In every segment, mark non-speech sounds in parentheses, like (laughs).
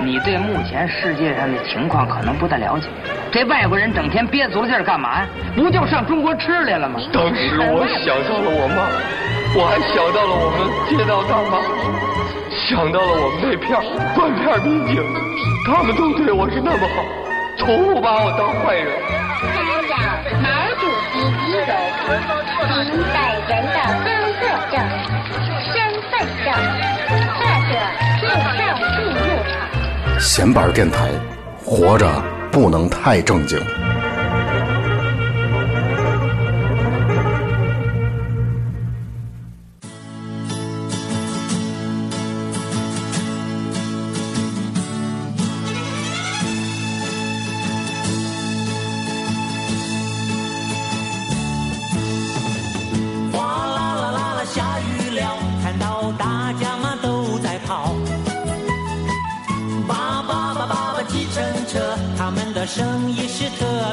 你对目前世界上的情况可能不太了解。这外国人整天憋足了劲儿干嘛呀？不就上中国吃来了吗？当时我想到了我妈，我还想到了我们街道大妈，想到了我们那片断片民警，他们都对我是那么好，从不把我当坏人。参照毛主席遗容，您本人的工作证、身份证，或者护照进入场。闲板电台，活着不能太正经。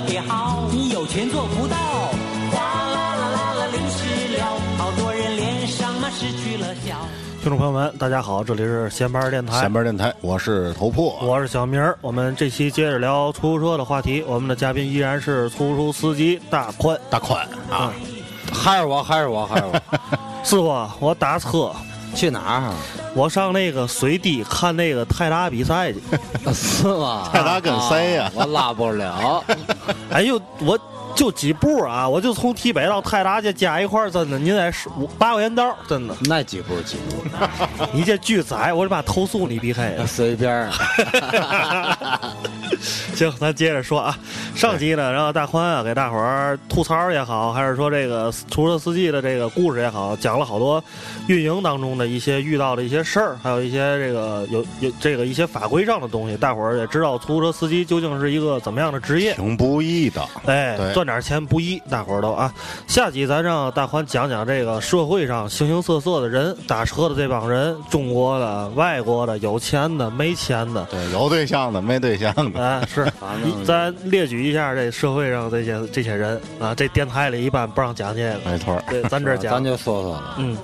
别好。你有钱做不到。哗啦啦啦啦，淋湿了，好多人脸上嘛失去了笑。听众朋友们，大家好，这里是闲班电台闲，班电台，我是头破。我是小明儿。我们这期接着聊出租车的话题，我们的嘉宾依然是出租司机大宽。大宽啊，还是我，还是我，还是我。(laughs) 师傅，我打车，去哪儿？啊我上那个水滴看那个泰达比赛去。(laughs) (laughs) 是吗？泰达跟谁呀啊我拉不了。哎呦，我就几步啊，我就从堤北到泰达这加一块儿，真的，您得十五八块钱刀，真的。那几步几步，(laughs) 你这巨窄，我就把投诉你避开。(laughs) 随便儿。(laughs) 行，咱接着说啊。上集呢，然后大宽啊给大伙儿吐槽也好，还是说这个出租车司机的这个故事也好，讲了好多运营当中的一些遇到的一些事儿，还有一些这个有有这个一些法规上的东西。大伙儿也知道出租车司机究竟是一个怎么样的职业。挺不易的。哎对，赚点钱不易，大伙儿都啊。下集咱让大宽讲讲这个社会上形形色色的人，打车的这帮人，中国的、外国的，有钱的、没钱的，对，有对象的，没对象的。啊，是咱列举一下这社会上这些这些人啊，这电台里一般不让讲这个，没错，对，咱这儿讲 (laughs) 咱，就说说了。嗯，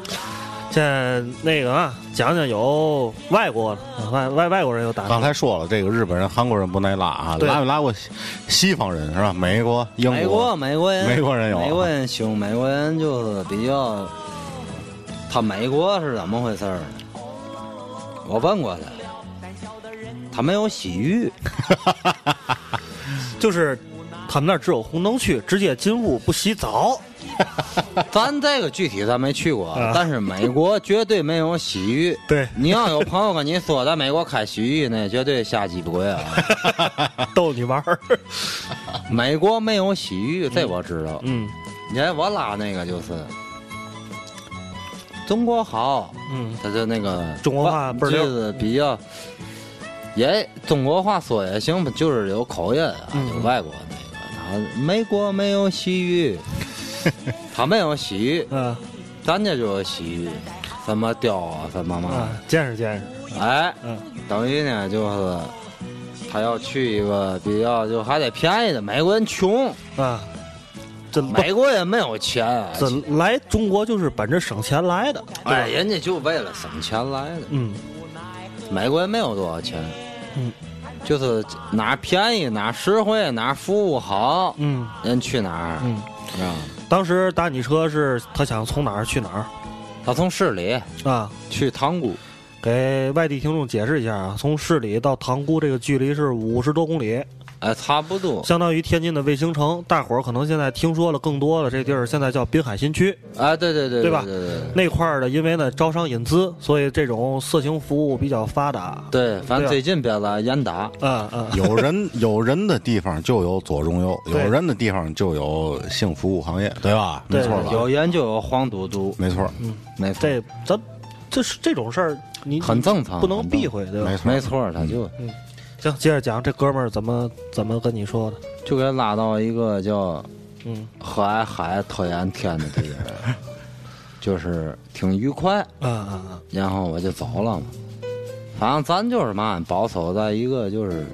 现在那个啊，讲讲有外国外外外国人有打刚才说了，这个日本人、韩国人不耐拉啊，对拉没拉过西西方人是吧？美国、英国美国，美国人，美国人有啊美国人凶，美国人就是比较。他美国是怎么回事儿呢？我问过他，他没有洗浴。(laughs) (laughs) 就是他们那儿只有红灯区，直接进屋不洗澡。(laughs) 咱这个具体咱没去过，啊但是美国绝对没有洗浴。对你要有朋友跟你说在美国开洗浴，那绝对瞎鸡巴鬼啊！逗你玩儿，(laughs) 美国没有洗浴，这我知道。嗯你看我拉那个就是中国好，嗯，他就那个中国话倍儿溜就是比较也中国话说也行，就是有口音啊，嗯就外国那个。他美国没有洗浴，(laughs) 他没有洗浴，嗯。咱家就有洗浴，什么雕啊，什么嘛啊，，见识见识，哎，嗯。等于呢就是他要去一个比较就还得便宜的，美国人穷，啊，这美国人没有钱啊，这来中国就是奔着省钱来的，哎，人家就为了省钱来的。嗯。美国人没有多少钱，嗯，就是哪儿便宜哪儿实惠哪儿服务好，嗯。人去哪儿，嗯。啊？当时打你车是他想从哪儿去哪儿？他从市里啊？去塘沽，给外地听众解释一下啊，从市里到塘沽这个距离是五十多公里，哎，差不多，相当于天津的卫星城。大伙儿可能现在听说了更多的，这地儿现在叫滨海新区哎，对对对对吧对对对那块儿的，因为呢招商引资，所以这种色情服务比较发达。对，反正最近别来严打，嗯嗯，有人有人的地方就有左中右，有人的地方就有性服务行业，对吧？对没错吧？有人就有黄赌毒，没错，嗯没错，这咱这是这种事儿，你很正常，不能避讳，对吧没？错，没错，他就行，接着讲这哥们儿怎么怎么跟你说的？就给拉到一个叫嗯和蔼海特眼天的地儿，就是挺愉快。嗯嗯嗯，然后我就走了嘛。反正咱就是嘛，保守在一个就是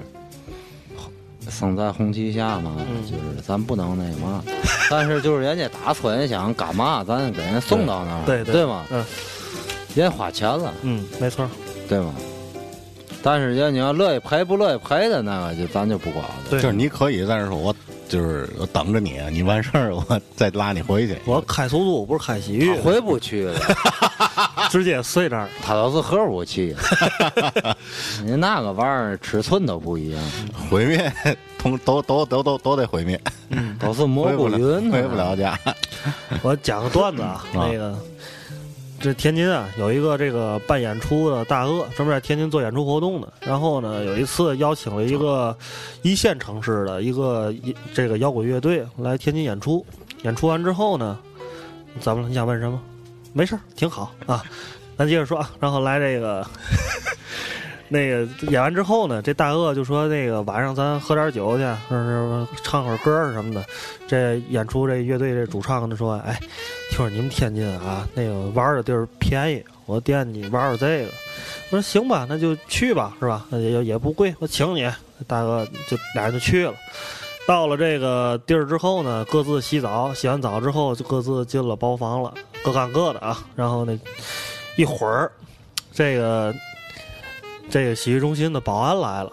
生在红旗下嘛，嗯就是咱不能那嘛。但是就是人家打村人想干嘛，咱给人送到那儿，对对吗？嗯人家花钱了，嗯，没错，对吗？但是要你要乐意陪不乐意陪的那个，就咱就不管了。对就是你可以在这说，我就是我等着你，你完事儿我再拉你回去。我开出租不是开洗浴，回不去了，(laughs) 直接睡这儿。他都是核武器。(laughs) 你那个玩意儿尺寸都不一样，毁灭，同都都都都都得毁灭，都是蘑菇云，回不了家。(laughs) 我讲个段子啊，那个这天津啊有一个这个办演出的大鳄，专门在天津做演出活动的。然后呢，有一次邀请了一个一线城市的一个一这个摇滚乐队来天津演出。演出完之后呢，怎么了？你想问什么？没事儿，挺好啊。咱接着说啊，然后来这个。(laughs) 那个演完之后呢，这大鳄就说：“那个晚上咱喝点酒去，说是唱会儿歌什么的。”这演出这乐队这主唱就说：“哎，听说你们天津啊，那个玩的地儿便宜，我惦记玩玩这个。”我说：“行吧，那就去吧，是吧？那也也不贵，我请你。”大哥就俩人就去了。到了这个地儿之后呢，各自洗澡，洗完澡之后就各自进了包房了，各干各的啊。然后那一会儿，这个这个洗浴中心的保安来了，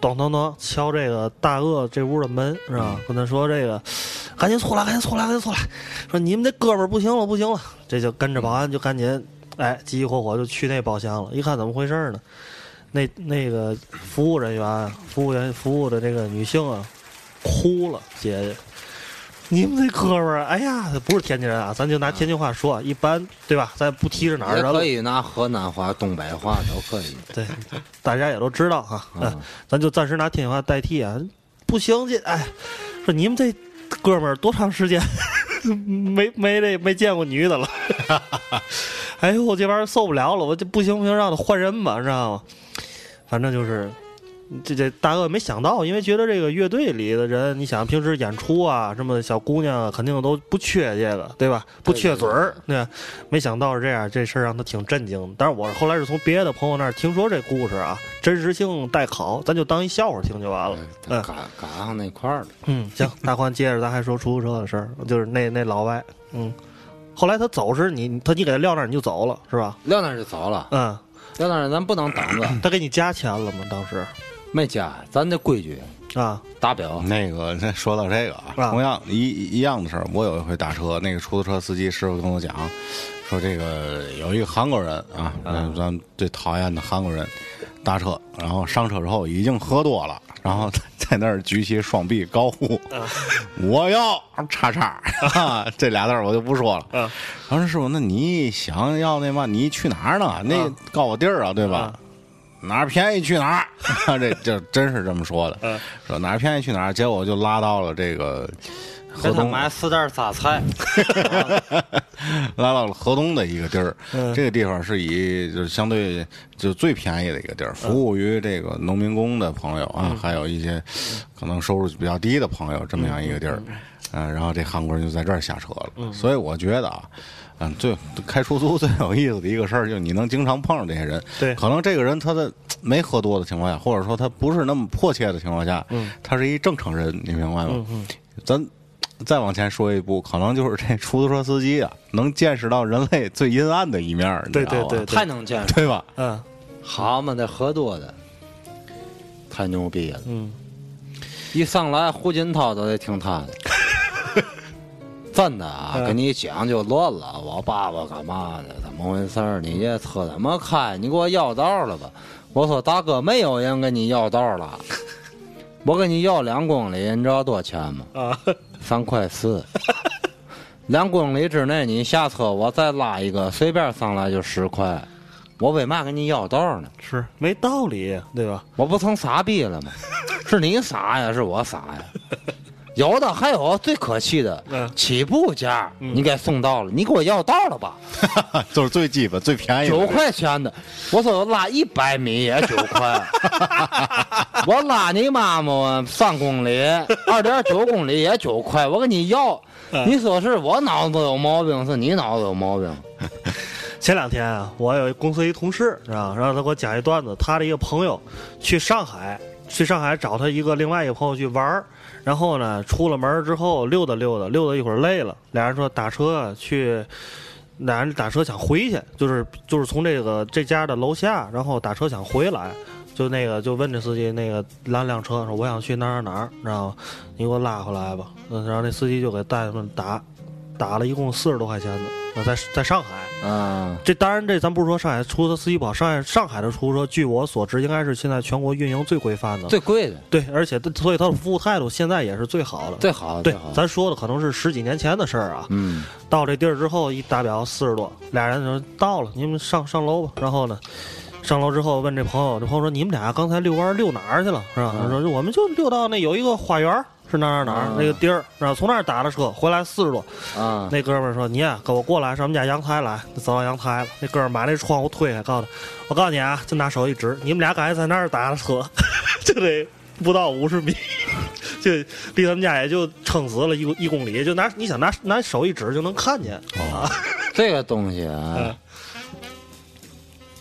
咚咚咚敲这个大鳄这屋的门，是吧？跟他说这个赶紧出来，赶紧出来，赶紧出来！说你们这哥们儿不行了，不行了！这就跟着保安就赶紧哎急急火火就去那包厢了。一看怎么回事呢？那那个服务人员、服务员服务的这个女性啊，哭了，姐姐。你们这哥们儿，哎呀，不是天津人啊，咱就拿天津话说，一般对吧？咱不提是哪儿人了也可，以拿河南话、东北话都可以。(laughs) 对，大家也都知道哈，嗯，咱就暂时拿天津话代替啊。不行，这哎，说你们这哥们儿多长时间 (laughs) 没没这没见过女的了？(laughs) 哎呦，我这玩意儿受不了了，我这不行不行，让他换人吧，知道吗？反正就是。这这大鳄没想到，因为觉得这个乐队里的人，你想平时演出啊，什么小姑娘啊，肯定都不缺这个，对吧？不缺嘴儿，对吧。没想到是这样，这事儿让他挺震惊。但是我后来是从别的朋友那儿听说这故事啊，真实性待考，咱就当一笑话听就完了。嗯赶赶上那块儿了，嗯，行，大宽接着咱还说出租车的事儿，就是那那老外，嗯，后来他走时你他你给他撂那儿你就走了是吧？撂那儿就走了，嗯，撂那儿咱不能等着，他给你加钱了吗？当时没加，咱这规矩啊，打表。那个，那说到这个啊，啊同样一一样的事儿，我有一回打车，那个出租车司机师傅跟我讲，说这个有一个韩国人啊，嗯，咱最讨厌的韩国人，打车，然后上车之后已经喝多了，然后在那儿举起双臂高呼：“我要叉叉！” (laughs) 啊，这俩字儿我就不说了。嗯然后说师傅，那你想要那嘛？你去哪儿呢？那告我地儿啊，对吧？哪儿便宜去哪儿，(laughs) 这这真是这么说的。嗯说哪儿便宜去哪儿，结果就拉到了这个河东，买四袋榨菜，(laughs) 拉到了河东的一个地儿。嗯这个地方是以就是相对就最便宜的一个地儿，服务于这个农民工的朋友啊，还有一些可能收入比较低的朋友，这么样一个地儿。嗯，然后这韩国人就在这儿下车了。所以我觉得啊。嗯，最开出租最有意思的一个事儿，就是你能经常碰上这些人。对可能这个人他的没喝多的情况下，或者说他不是那么迫切的情况下，嗯他是一正常人，你明白吗？嗯嗯咱再往前说一步，可能就是这出租车司机啊，能见识到人类最阴暗的一面儿，你知道吧对对对太能见识。对吧？嗯好嘛，那喝多的太牛逼了！嗯，一上来胡锦涛都得听他的，(laughs) 真的啊，嗯跟你讲就乱了。我爸爸干嘛的？怎么回事儿？你这车怎么开？你给我要道了吧？我说大哥，没有人跟你要道了。我跟你要两公里，你知道多少钱吗？啊，三块四。两公里之内你下车，我再拉一个，随便上来就十块。我为嘛跟你要道呢？是没道理，对吧？我不成傻逼了吗？(laughs) 是你傻呀，是我傻呀？有的还有最可气的，嗯起步价你给送到了，你给我要到了吧？(laughs) 就是最基本、最便宜的。九块钱的，我说我拉一百米也九块，我拉你妈妈三公里，二点九公里也九块，我跟你要，你说是我脑子有毛病，是你脑子有毛病？(laughs) 前两天啊，我有一公司一同事，知道吧，然后他给我讲一段子，他的一个朋友去上海，去上海找他一个另外一个朋友去玩儿，然后呢，出了门之后溜达溜达，溜达一会儿累了，俩人说打车去，俩人打车想回去，就是就是从这个这家的楼下，然后打车想回来。就那个就问这司机那个拦辆车说我想去哪儿哪儿哪儿，然后？你给我拉回来吧。然后那司机就给带他们打，打了一共四十多块钱的，呃在在上海。啊，这当然，这咱不是说上海出租车司机不好，上海上海的出租车，据我所知，应该是现在全国运营最规范的。最贵的，对，而且所以他的服务态度现在也是最好的。最好的，对。咱说的可能是十几年前的事儿啊。嗯，到这地儿之后，一打表四十多，俩人就到了，你们上上楼吧。然后呢，上楼之后问这朋友，这朋友说你们俩刚才遛弯儿遛哪儿去了？是吧？他说我们就遛到那有一个花园儿，是哪儿哪儿哪儿、嗯那个地儿，然后从那儿打的车回来四十多。啊，那哥们儿说你呀、跟我过来上我们家阳台来，走到阳台了。那哥们儿把那窗户推开，告诉他，我告诉你啊，就拿手一指，你们俩刚才在那儿打的车，(laughs) 就得不到五十米。就离他们家也就撑死了一公一公里，就拿你想拿拿手一指就能看见。哦，(laughs) 这个东西啊嗯，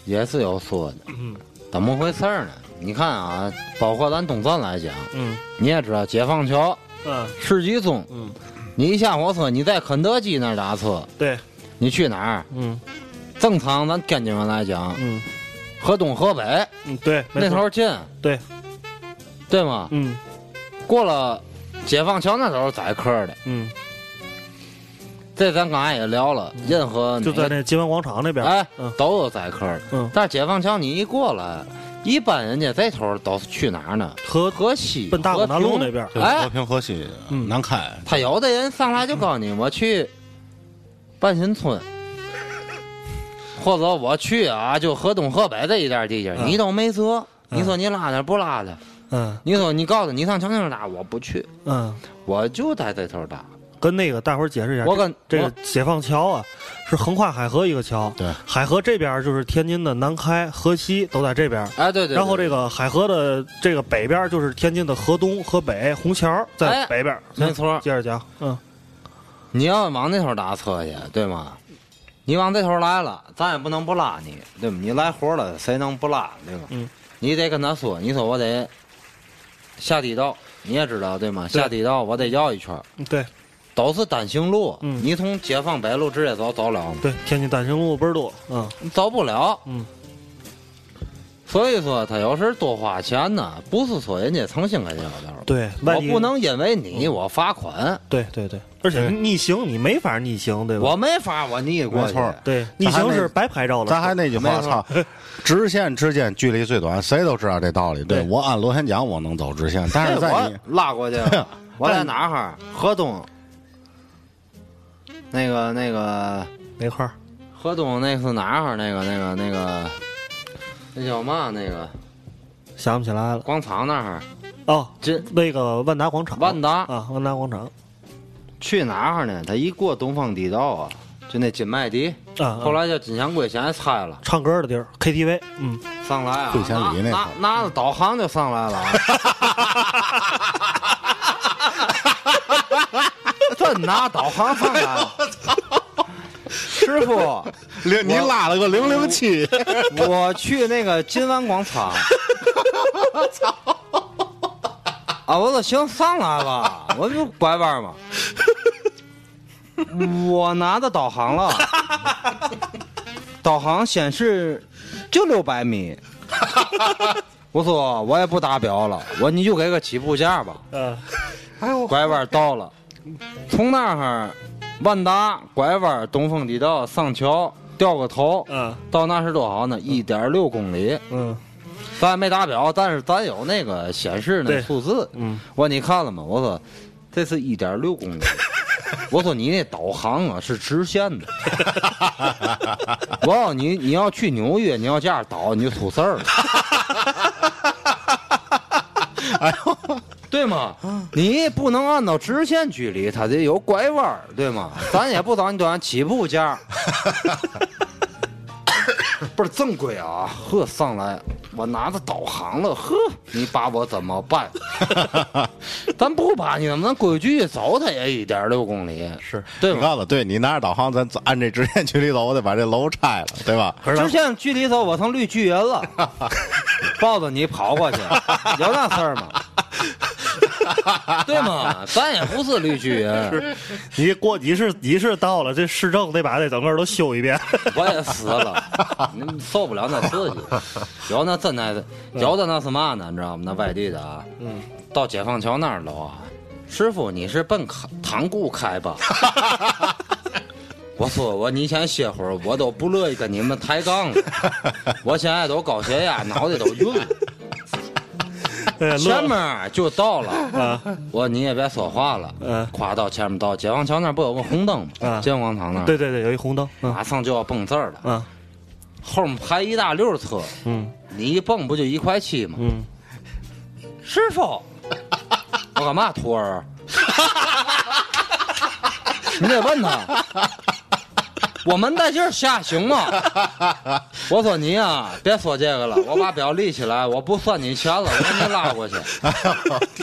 也是有说的。嗯怎么回事儿呢？你看啊，包括咱东站来讲，嗯。你也知道，解放桥、嗯。世纪中，嗯，你一下火车，你在肯德基那儿打车，对，你去哪儿？嗯。正常咱天津人来讲，嗯。河东河北嗯，对，那头近，对。对吗？嗯。过了解放桥那头宰客的，嗯，这咱刚才也聊了，任何就在那金湾广场那边。哎嗯。都有宰客的。嗯，但是解放桥你一过来，一般人家这头都是去哪儿呢？河河西、奔大广南路那边。就哎和平河西嗯南开，他有的人上来就告诉你，我去半新村，或者我去啊，就河东河北这一带地界，嗯你都没辙。嗯你说你拉点不拉的？嗯你说你告诉你上长庆打，我不去，嗯，我就在这头打。跟那个大伙儿解释一下，我跟这个解放桥啊，是横跨海河一个桥。对，海河这边就是天津的南开、河西都在这边。哎，对对对然后这个海河的这个北边就是天津的河东、河北、虹桥在哎北边。没错接着讲，嗯你要往那头打车去，对吗？你往这头来了，咱也不能不拉你，对吗？你来活了，谁能不拉，对吗？嗯，你得跟他说，你说我得下地道，你也知道对吗？下地道我得绕一圈，对都是单行路，嗯你从解放北路直接走走了吗？对，天津单行路倍儿多。嗯你走不了。嗯，所以说他有时多花钱呢，不是说人家诚心给你了头，对，我不。能因为你我罚款，对对对，而且逆行你没法逆行，对吧？我没法我逆过去。没错对逆行是白拍照了。咱还那句话，操，直线之间距离最短，谁都知道这道理。对对我按螺旋桨我能走直线，但是 (laughs) (laughs) 我在你拉过去，我在哪儿哈？河东，那个那个哪块儿？河东那是哪儿哈？那个那个那个，那叫嘛？那个想不起来了。广场那儿，哦，这那个万达广场。万达啊，万达广场。去哪儿呢？他一过东方地道啊，就那金麦迪，啊，后来叫金祥贵，现在拆了，唱歌的地儿 KTV，嗯，上来啊，会千里那拿着导航就上来了啊。(laughs) 真拿导航上来了，师傅，(laughs) 零你拉了个零零七，(laughs) 我去那个金湾广场。我操啊，我说行，上来吧，我就拐弯嘛。我拿的导航了，导航显示就六百米。我说我也不打表了，我说你就给个起步价吧。呃，拐弯到了，从那儿万达拐弯东风地道上桥掉个头，嗯到那是多少呢？一点六公里。嗯咱没打表，但是咱有那个显示那数字。嗯，我说你看了吗？我说这是一点六公里。(laughs) 我说你那导航啊是直线的。(laughs) 我要你你要去纽约，你要这样导你就出事儿了。(laughs) 哎呦，对吗？你不能按照直线距离，它得有拐弯儿，对吗？(laughs) 咱也不找你多少起步价。(laughs) 不是正规啊，呵，上来我拿着导航了，呵，你把我怎么办？(laughs) 咱不把你，咱规矩走，它也一点六公里，是，对吧？你看了，对你拿着导航，咱按这直线距离走，我得把这楼拆了，对吧？直线距离走，我成绿巨人了，抱着你跑过去，有那事儿吗？(laughs) 对吗？咱也不是绿巨人，你过你是你是到了这市政得把这整个都修一遍。(laughs) 我也死了，你受不了那刺激。(laughs) 有那真的，有的那是嘛呢？你知道吗？那外地的啊，嗯，到解放桥那儿了啊，师傅你是奔开塘沽开吧？我说我你先歇会儿，我都不乐意跟你们抬杠了。我现在都高血压，脑袋都晕了。哎前面就到了，啊，我你也别说话了，嗯夸到前面到解放桥那儿不有个红灯吗？啊解放广场那儿，对对对，有一红灯。嗯马上就要蹦字儿了，啊后面排一大溜车，嗯你一蹦不就一块七吗？嗯，师傅，(laughs) 我干嘛徒儿？(laughs) 你得问他，我们在这儿下行吗？我说你啊、别说这个了，我把表立起来，我不算你钱了，我给你拉过去。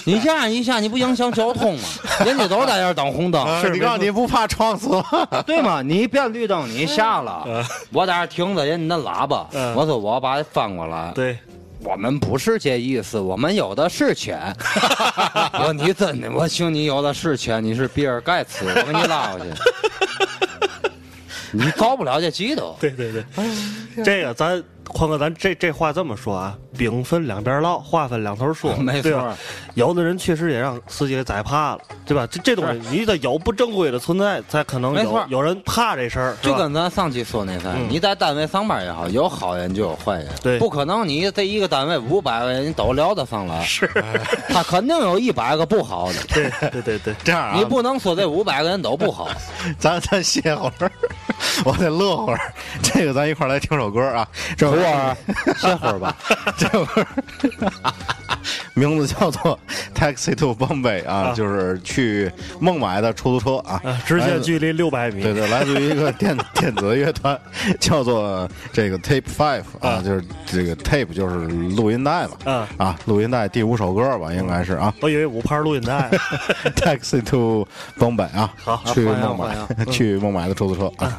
你这样一下，你不影响交通吗？人家都在这儿等红灯，是你告诉你不怕撞死吗？对吗？你变绿灯，你下了，(laughs) 我在这儿停着，人家那喇叭，嗯我说我把它翻过来，对，我们不是这意思，我们有的是钱。(laughs) 我说你真的，我请你有的是钱，你是比尔盖茨，我给你拉过去。你高不了这激动，(laughs) 对对对，这个咱宽哥，咱这这话这么说啊，饼分两边烙，话分两头说，没错？有的人确实也让司机给宰怕了，对吧？这这东西你得有不正规的存在，才可能有有人怕这事儿，就跟咱上期说那啥，嗯你在单位上班也好，有好人就有坏人，对不可能你这一个单位五百个人你都聊得上来，是，他肯定有一百个不好的，对对对对，这样啊，你不能说这五百个人都不好。(laughs) 咱咱歇会儿，我得乐会儿。这个咱一块儿来听首歌啊，(laughs) 这会儿，歇会儿吧。这会儿名字叫做《Taxi to Bombay》啊，啊就是去孟买的出租车啊，啊，直线距离六百米，对对，来自于一个电 (laughs) 电子乐团，叫做这个 Tape Five 啊，啊就是这个 Tape 就是录音带嘛，啊啊，录音带第五首歌吧，应该是啊我以为五盘录音带，Taxi to Bombay 啊，好去孟买欢，去孟买的出租车啊。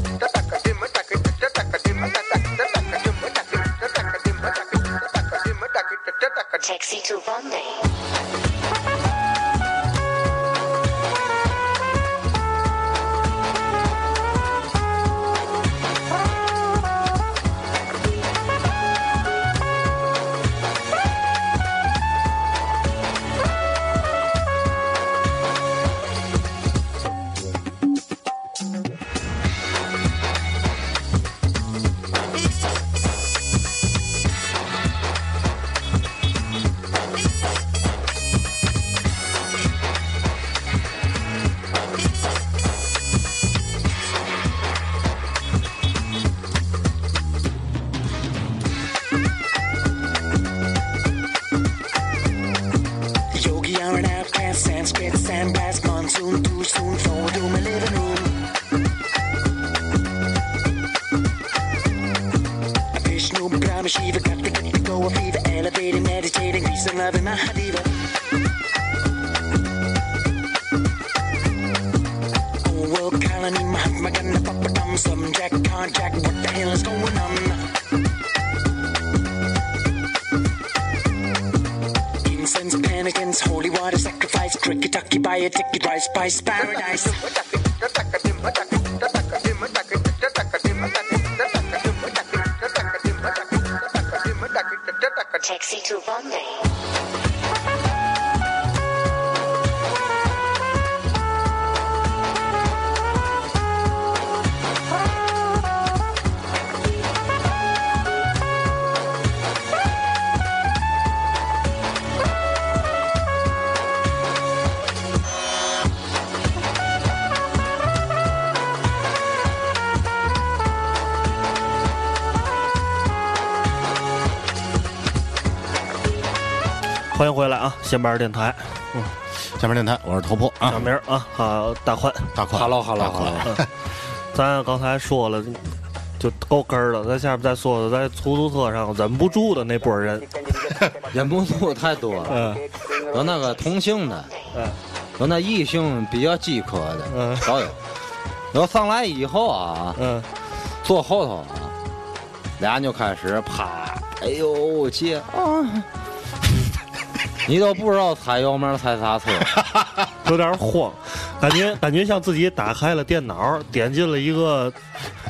闲班电台，嗯下面电台，我是头破啊小，明啊，好大宽，大宽，Hello Hello Hello，咱刚才说了，就够根儿了。咱下面再说说在出租车上忍不住的那波人，(laughs) 忍不住太多了。嗯有那个同性的，嗯有那异性比较饥渴的，嗯都有。有上来以后啊，嗯坐后头啊，俩人就开始啪，哎呦姐啊，你都不知道踩油门踩刹车，(laughs) 有点慌，感觉感觉像自己打开了电脑，点进了一个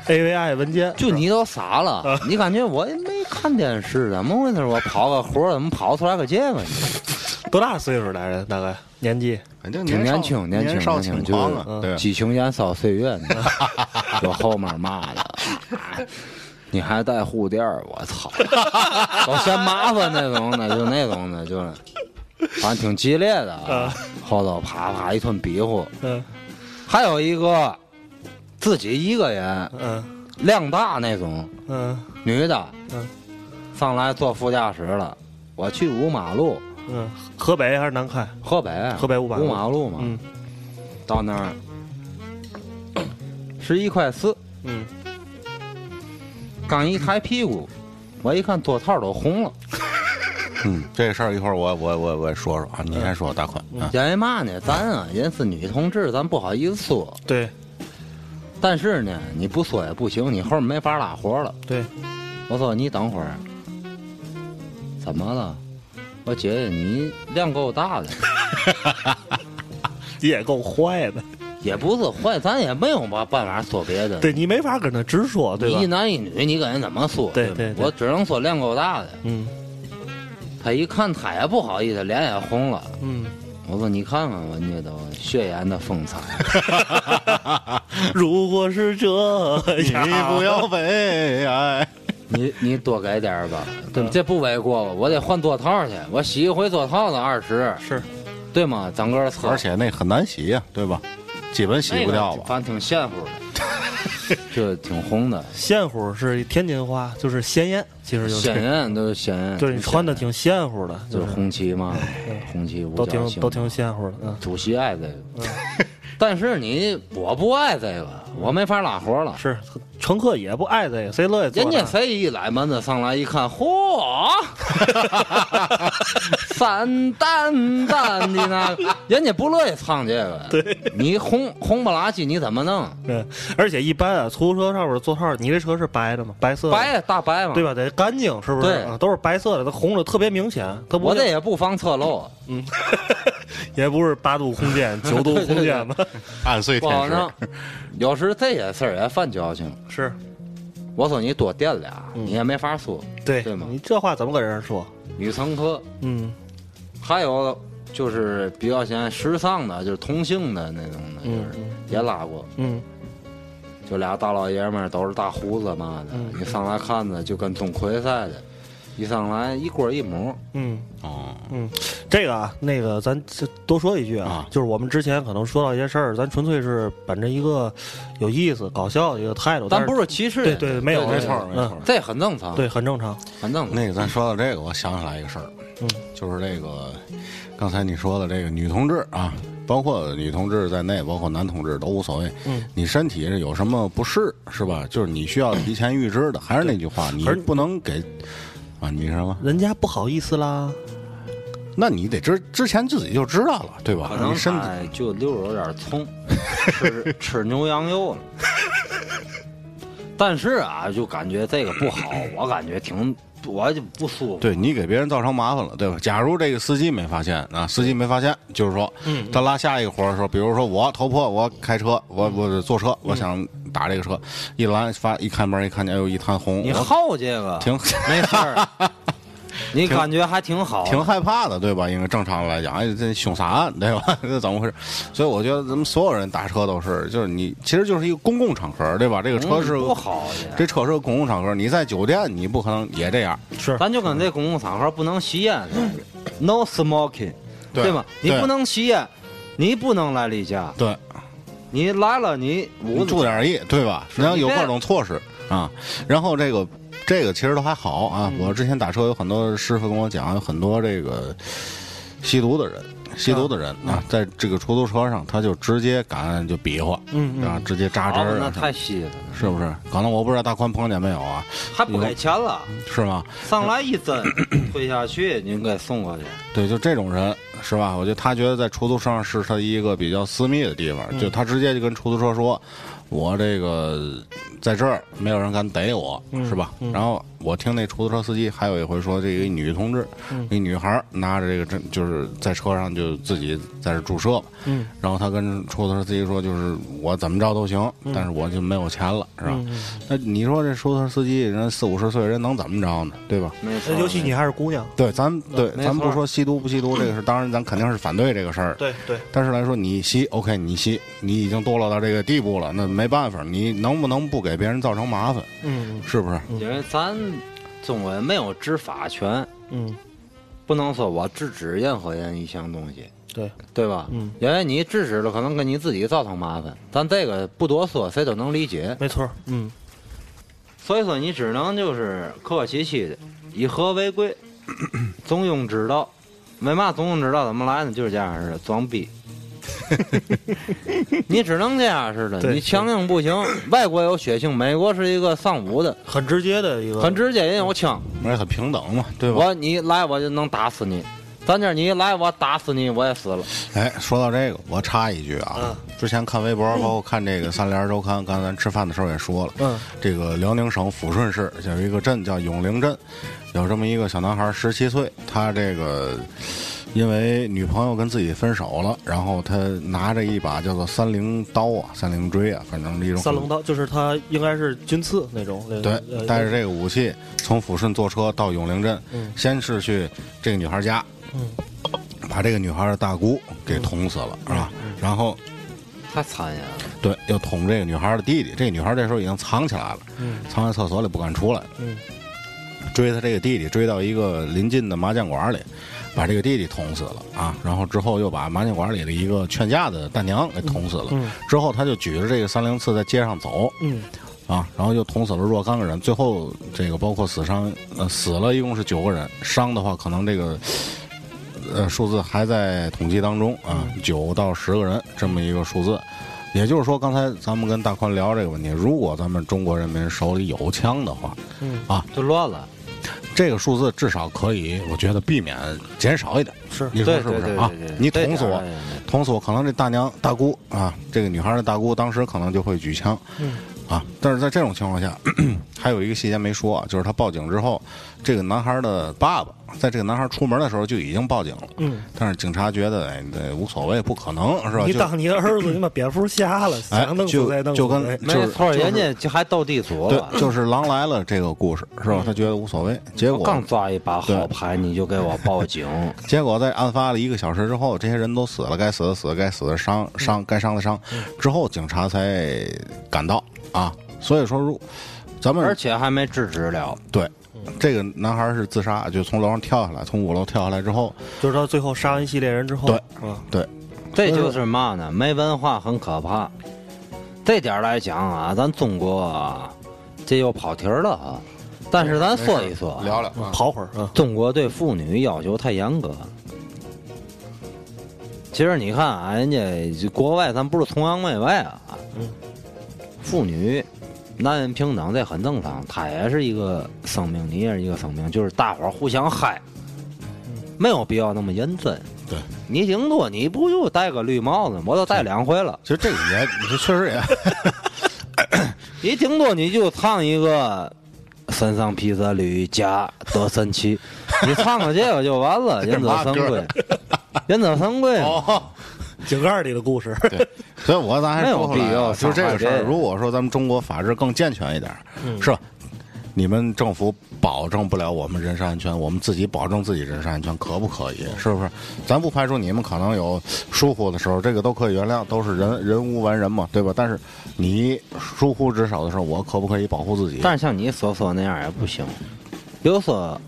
AVI 文件，就你都傻了啊，你感觉我也没看电视，怎么回事？我跑个活怎么跑出来个这个呢？(laughs) 多大岁数来人？大概年纪？反正挺年轻，年轻，年轻，就激情燃烧岁月呢，(laughs) 就后面骂的，你还带护垫我操，都嫌麻烦那种的，就那种的，就是，(laughs) 反正挺激烈的啊。后头啪啪一顿比划，嗯。还有一个自己一个人嗯。量大那种嗯。女的，嗯。上来坐副驾驶了，我去五马路，嗯，河北还是南开？河北，河北五马路。五马路嘛，嗯。到那儿十一块四。嗯，刚一抬屁股，我一看座套都红了，(laughs) 嗯，这事儿一会儿我我我我也说说啊，你先说大宽啊，因为嘛呢？咱啊，人是女同志，咱不好意思说。对但是呢，你不说也不行，你后面没法拉活了。对，我说你等会儿，怎么了？我姐姐你量够大的，你 (laughs) 也够坏的。也不是坏，咱也没有办办法说别的。对你没法跟他直说，对吧你一？男一女，你跟人怎么说？对对对我只能说量够大的。嗯他一看，他也不好意思，脸也红了。嗯，我说你看看人家都血眼的风采，(laughs) 如果是这样你，不要悲哀。(laughs) 你你多给点吧，对吧？这不为过吧？我得换座套去，我洗一回座套子二十，是对吗？整个车，而且那很难洗呀，对吧？基本洗不掉吧？反正挺羡乎的，(laughs) 就挺红的，鲜乎是天津话，就是鲜艳，其实就是。鲜艳都是鲜艳，就是你穿的挺鲜乎的，就是。是红旗嘛，红旗五都挺都挺鲜乎的，嗯。主席爱这个，但是你我不爱这个，我没法拉活了。是，乘客也不爱这个，谁乐意人？家谁一来门子上来一看，嚯，三淡淡的那个，人家不乐意唱这个。(laughs) 对，你红红不拉几，你怎么弄？对，而且一般啊，出租车上面座套，你这车是白的吗？白色的，白大白嘛，对？吧？得干净，是不是？对啊都是白色的，它红的特别明显。我这像也不防侧漏，嗯，(laughs) (laughs) 也不是八度空间、九度空间嘛。按岁天时，不好弄。有时这些事儿也犯矫情。是我说你多垫俩，你也没法说。对，对吗你这话怎么跟人说？女乘客，嗯还有就是比较显时尚的，就是同性的那种的，就是嗯也拉过。嗯就俩大老爷们儿都是大胡子嘛的，嗯你上来看着就跟钟馗似的，一上来一锅一母，嗯哦，嗯，这个啊，那个咱这多说一句啊啊，就是我们之前可能说到一些事儿，咱纯粹是本着一个有意思、搞笑的一个态度，但不是歧视。对对没有对没错没错。这很正常，对，很正常。很正常。那个咱说到这个，我想起来一个事儿，嗯，就是这个刚才你说的这个女同志啊，包括女同志在内，包括男同志都无所谓。嗯，你身体是有什么不适是吧？就是你需要提前预知的。还是那句话，你而不能给啊，你什么？人家不好意思啦，那你得之之前自己就知道了，对吧可？能你身体他就溜有点葱，吃 (laughs) 吃牛羊肉了。但是啊，就感觉这个不好，我感觉挺，我就不舒服。对你给别人造成麻烦了，对吧？假如这个司机没发现啊，司机没发现，就是说，嗯他拉下一个活儿的时候，比如说我头破，我开车，我我坐车，我想打这个车，一拦发一开门一看见，哎呦一滩红，你我好这个挺没事儿，(laughs) 你感觉还挺好，挺害怕的，对吧？应该正常来讲，哎，这凶杀案，对吧？(laughs) 这怎么回事？所以我觉得咱们所有人打车都是，就是你其实就是一个公共场合，对吧？这个车是嗯不好。这车是个公共场合，你在酒店你不可能也这样，是咱就跟这公共场合不能吸烟似的，no smoking，对吗？你对不能吸烟，你不能来例假，对，你来了你我注点意，对吧？然后有各种措施啊，然后这个这个其实都还好啊。我之前打车有很多师傅跟我讲，有很多这个吸毒的人，吸毒的人啊，在这个出租车上他就直接敢就比划，嗯嗯然后直接扎针好那太细了，是不是？可能我不知道大宽碰见没有啊？还不给钱了，是吗？上来一针推下去，您给送过去。对，就这种人，是吧？我觉得他觉得在出租车上是他一个比较私密的地方，就他直接就跟出租车说：“我这个在这儿没有人敢逮我，是吧？”然后我听那出租车司机还有一回说，这个女同志，一女孩拿着这个针，就是在车上就自己在这注射，嗯，然后她跟出租车司机说，就是我怎么着都行，但是我就没有钱了，是吧？那你说这出租车司机人四五十岁人能怎么着呢？对吧？没错尤其你还是姑娘，对，咱对咱不说吸毒不吸毒这个事，当然咱肯定是反对这个事儿。对对，但是来说，你吸 OK，你吸，你已经堕落到这个地步了，那没办法，你能不能不给别人造成麻烦？嗯是不是？因为咱中国人没有执法权，嗯，不能说我制止任何人一项东西，对，对吧？嗯，因为你制止了，可能给你自己造成麻烦，咱这个不多说，谁都能理解。没错，嗯所以说，你只能就是客客气气的，以和为贵，中庸之道。为嘛中庸之道怎么来呢？就是这样式的，装逼。(laughs) 你只能这样似的，你强硬不行。外国有血性，美国是一个丧武的，很直接的一个，很直接，也有枪。而且很平等嘛，对吧？我你来我就能打死你，咱这儿你一来我打死你我也死了。哎，说到这个，我插一句啊，嗯之前看微博，包括看这个《三联周刊》，刚才咱吃饭的时候也说了，嗯这个辽宁省抚顺市有一个镇叫永陵镇，有这么一个小男孩，十七岁，他这个因为女朋友跟自己分手了，然后他拿着一把叫做三棱刀啊、三棱锥啊，反正一种三棱刀，就是他应该是军刺那种，对呃，带着这个武器从抚顺坐车到永陵镇，嗯。先是去这个女孩家，嗯。把这个女孩的大姑给捅死了，是吧？然后太残忍了，对，又捅这个女孩的弟弟，这个女孩这时候已经藏起来了，嗯。藏在厕所里不敢出来，嗯。追他这个弟弟，追到一个临近的麻将馆里，把这个弟弟捅死了啊！然后之后又把麻将馆里的一个劝架的大娘给捅死了。嗯之后他就举着这个三零刺在街上走嗯啊，然后又捅死了若干个人，最后这个包括死伤，呃，死了一共是九个人，伤的话可能这个。呃，数字还在统计当中啊，九到十个人这么一个数字，也就是说，刚才咱们跟大宽聊这个问题，如果咱们中国人民手里有枪的话，嗯啊，就乱了。这个数字至少可以，我觉得避免减少一点。是你说是不是啊？你捅死我捅死我，可能这大娘大姑啊，这个女孩的大姑当时可能就会举枪，嗯啊，但是在这种情况下，(clears throat) 还有一个细节没说啊，就是他报警之后，这个男孩的爸爸在这个男孩出门的时候就已经报警了，嗯，但是警察觉得哎，这无所谓，不可能是吧？你当你的儿子，你把蝙蝠瞎了，哎想弄死就再弄死就跟就是没错，就是人家就还斗地主了对，。就是狼来了这个故事是吧？他觉得无所谓，结果我刚抓一把好牌，你就给我报警，(laughs) 结果在案发了一个小时之后，这些人都死了，该死的死，该死的伤伤，该伤的伤，之后警察才赶到啊。所以说，如咱们而且还没制止了。对这个男孩是自杀，就从楼上跳下来，从五楼跳下来之后，就是他最后杀完一系列人之后，对啊，对，这就是嘛呢？没文化很可怕。这点来讲啊，咱中国啊，这又跑题了啊。但是咱说一说啊，聊聊啊。跑会儿嗯，中国对妇女要求太严格。其实你看啊，人家国外咱不是崇洋媚外啊，嗯妇女、男人平等这很正常，他也是一个生命，你也是一个生命，就是大伙儿互相嗨，没有必要那么认真。对，你顶多你不就戴个绿帽子，我都戴两回了。其实这个也，这确实也，(laughs) 你顶多你就唱一个身上披着绿甲得神奇，你唱个这个就完了，忍者神龟，忍者神龟。哦，(laughs) 井盖里的故事，(laughs) 对所以我咱还说回来啊必要就是这个事儿。如果说咱们中国法治更健全一点，是吧？你们政府保证不了我们人身安全，我们自己保证自己人身安全，可不可以？是不是？咱不排除你们可能有疏忽的时候，这个都可以原谅，都是人人无完人嘛，对吧？但是你疏忽职守的时候，我可不可以保护自己？但是像你所说那样也不行。比如说，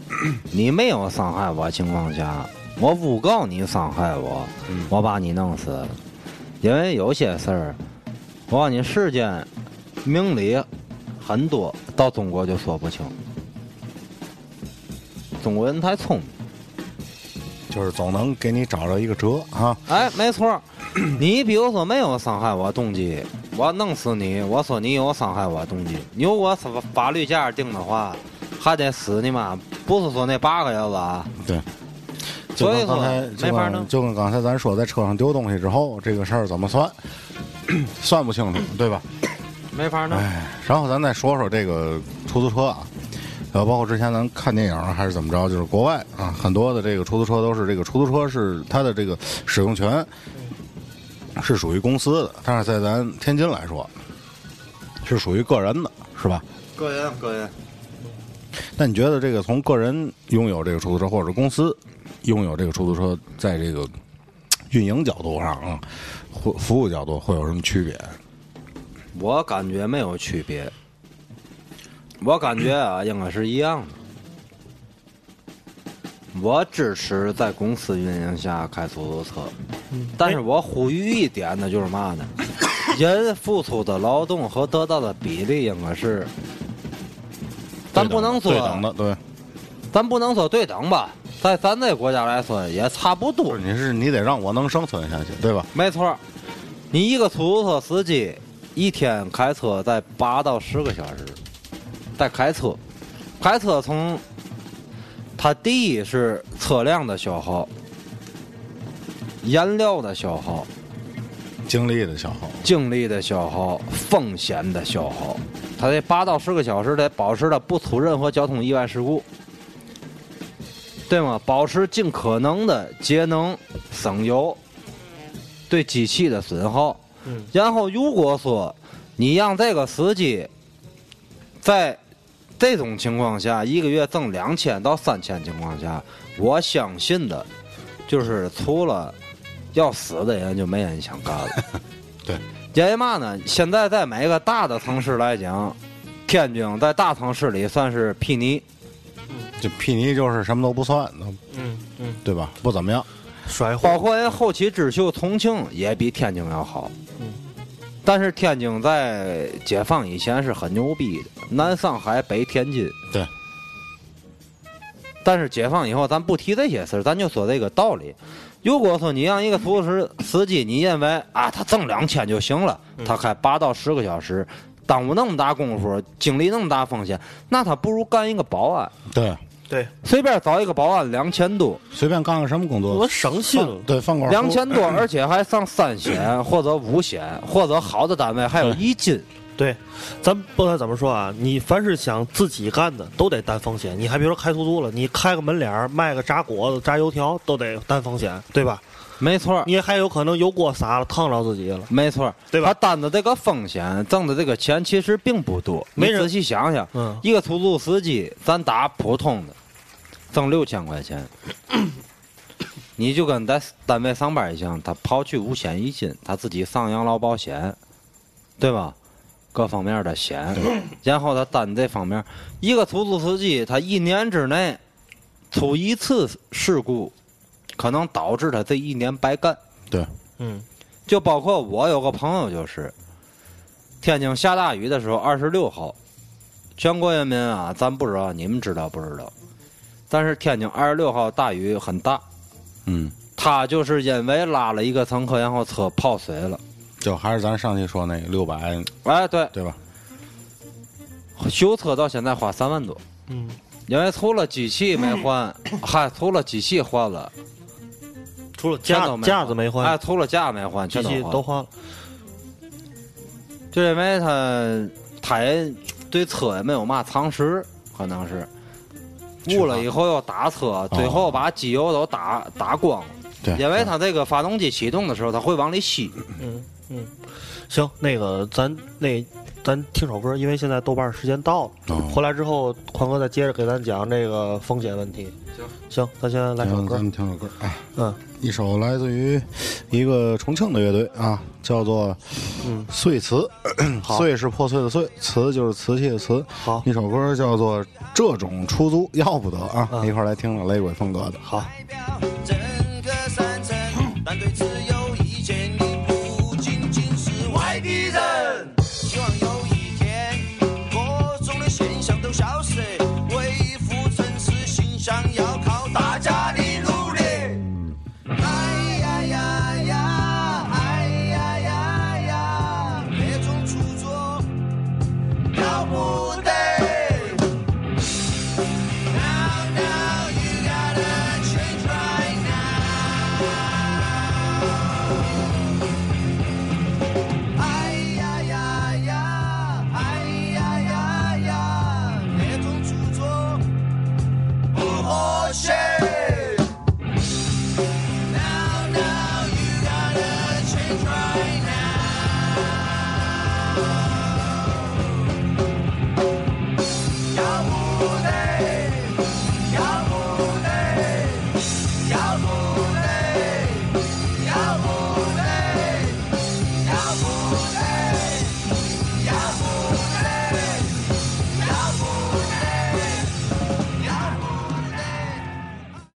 你没有伤害我情况下，我诬告你伤害我，我把你弄死了。因为有些事儿，我告诉你，世间明理很多，到中国就说不清。中国人太聪明。就是总能给你找着一个辙啊。哎，没错，(clears throat) 你比如说没有伤害我动机，我弄死你，我说你有伤害我动机，你有我法法律价定的话，还得死你妈！不是说那八个月子啊，对，就所以说跟刚才就没法弄跟。就跟刚才咱说，在车上丢东西之后，这个事儿怎么算？(clears throat) 算不清楚，对吧？没法弄。哎，然后咱再说说这个出租车啊，呃，包括之前咱看电影啊还是怎么着，就是国外啊，很多的这个出租车都是这个出租车是它的这个使用权是属于公司的，但是在咱天津来说是属于个人的，是吧？个人个人，那你觉得这个从个人拥有这个出租车，或者是公司拥有这个出租车，在这个运营角度上啊，或服务角度会有什么区别？我感觉没有区别。我感觉啊，应该是一样的。我支持在公司运营下开出租车，但是我呼吁一点呢，就是嘛呢？(laughs) 人付出的劳动和得到的比例应该是，咱不能说对等的，对，咱不能说对等吧，在咱这国家来说也差不多。你是你得让我能生存下去，对吧？没错，你一个出租车司机一天开车在八到十个小时，在开车，开车从它第一是车辆的消耗、燃料的消耗、精力的消耗，精力的消耗、风险的消耗，他这八到十个小时得保持它不出任何交通意外事故，对吗？保持尽可能的节能省油，对机器的损耗。嗯然后如果说你让这个司机在这种情况下一个月挣两千到三千情况下，我相信的，就是除了要死的人就没人想干了。(laughs) 对，因为嘛呢？现在在每个大的城市来讲，天津在大城市里算是睥睨，这睥睨就是什么都不算，嗯嗯，对吧？不怎么样。甩包，括人后期之秀、重庆也比天津要好。嗯但是天津在解放以前是很牛逼的，南上海北天津。对。但是解放以后，咱不提这些事儿，咱就说这个道理。如果说你让一个出租车司机，你认为啊，他挣两千就行了，他开八到十个小时，耽误那么大功夫，经历那么大风险，那他不如干一个保安，对，对随便找一个保安两千多，随便干个什么工作，我省心了。对饭馆两千多，(clears throat) 而且还上三险或者五险，或者好的单位还有一金。对，咱不管怎么说啊，你凡是想自己干的，都得担风险。你还别说开出租了，你开个门脸儿卖个炸果子、炸油条，都得担风险，对吧？没错，你还有可能油锅洒了，烫着自己了。没错，对吧他担的这个风险，挣的这个钱其实并不多。没仔细想想，嗯一个出租司机，咱打普通的，挣六千块钱，你就跟在单位上班一样，他刨去五险一金，他自己上养老保险，对吧？各方面的险，然后他担这方面，一个出租司机，他一年之内出一次事故，可能导致他这一年白干。对，嗯就包括我有个朋友，就是天津下大雨的时候，二十六号，全国人民啊，咱不知道，你们知道不知道？但是天津二十六号大雨很大，嗯，他就是因为拉了一个乘客，然后车泡水了。就还是咱上期说那个六百，哎，对，对吧？修车到现在花三万多，嗯，因为除了机器没换，(coughs) 还除了机器换了，除了架没架子没换，哎，除了架没换，机全都换了。就因为他他也对车也没有嘛常识，可能是误了以后要打车，最后把机油都打打光了。对，因为它这个发动机启动的时候，它会往里吸。嗯嗯，行，那个咱那咱听首歌，因为现在豆瓣时间到了，哦回来之后宽哥再接着给咱讲这个风险问题。行，行，咱先来首歌咱。们听首歌啊，嗯一首来自于一个重庆的乐队啊，叫做嗯，碎瓷，好碎是破碎的碎，瓷就是瓷器的瓷。好一首歌叫做《这种出租要不得》啊，嗯一块儿来听听雷鬼风格的。好。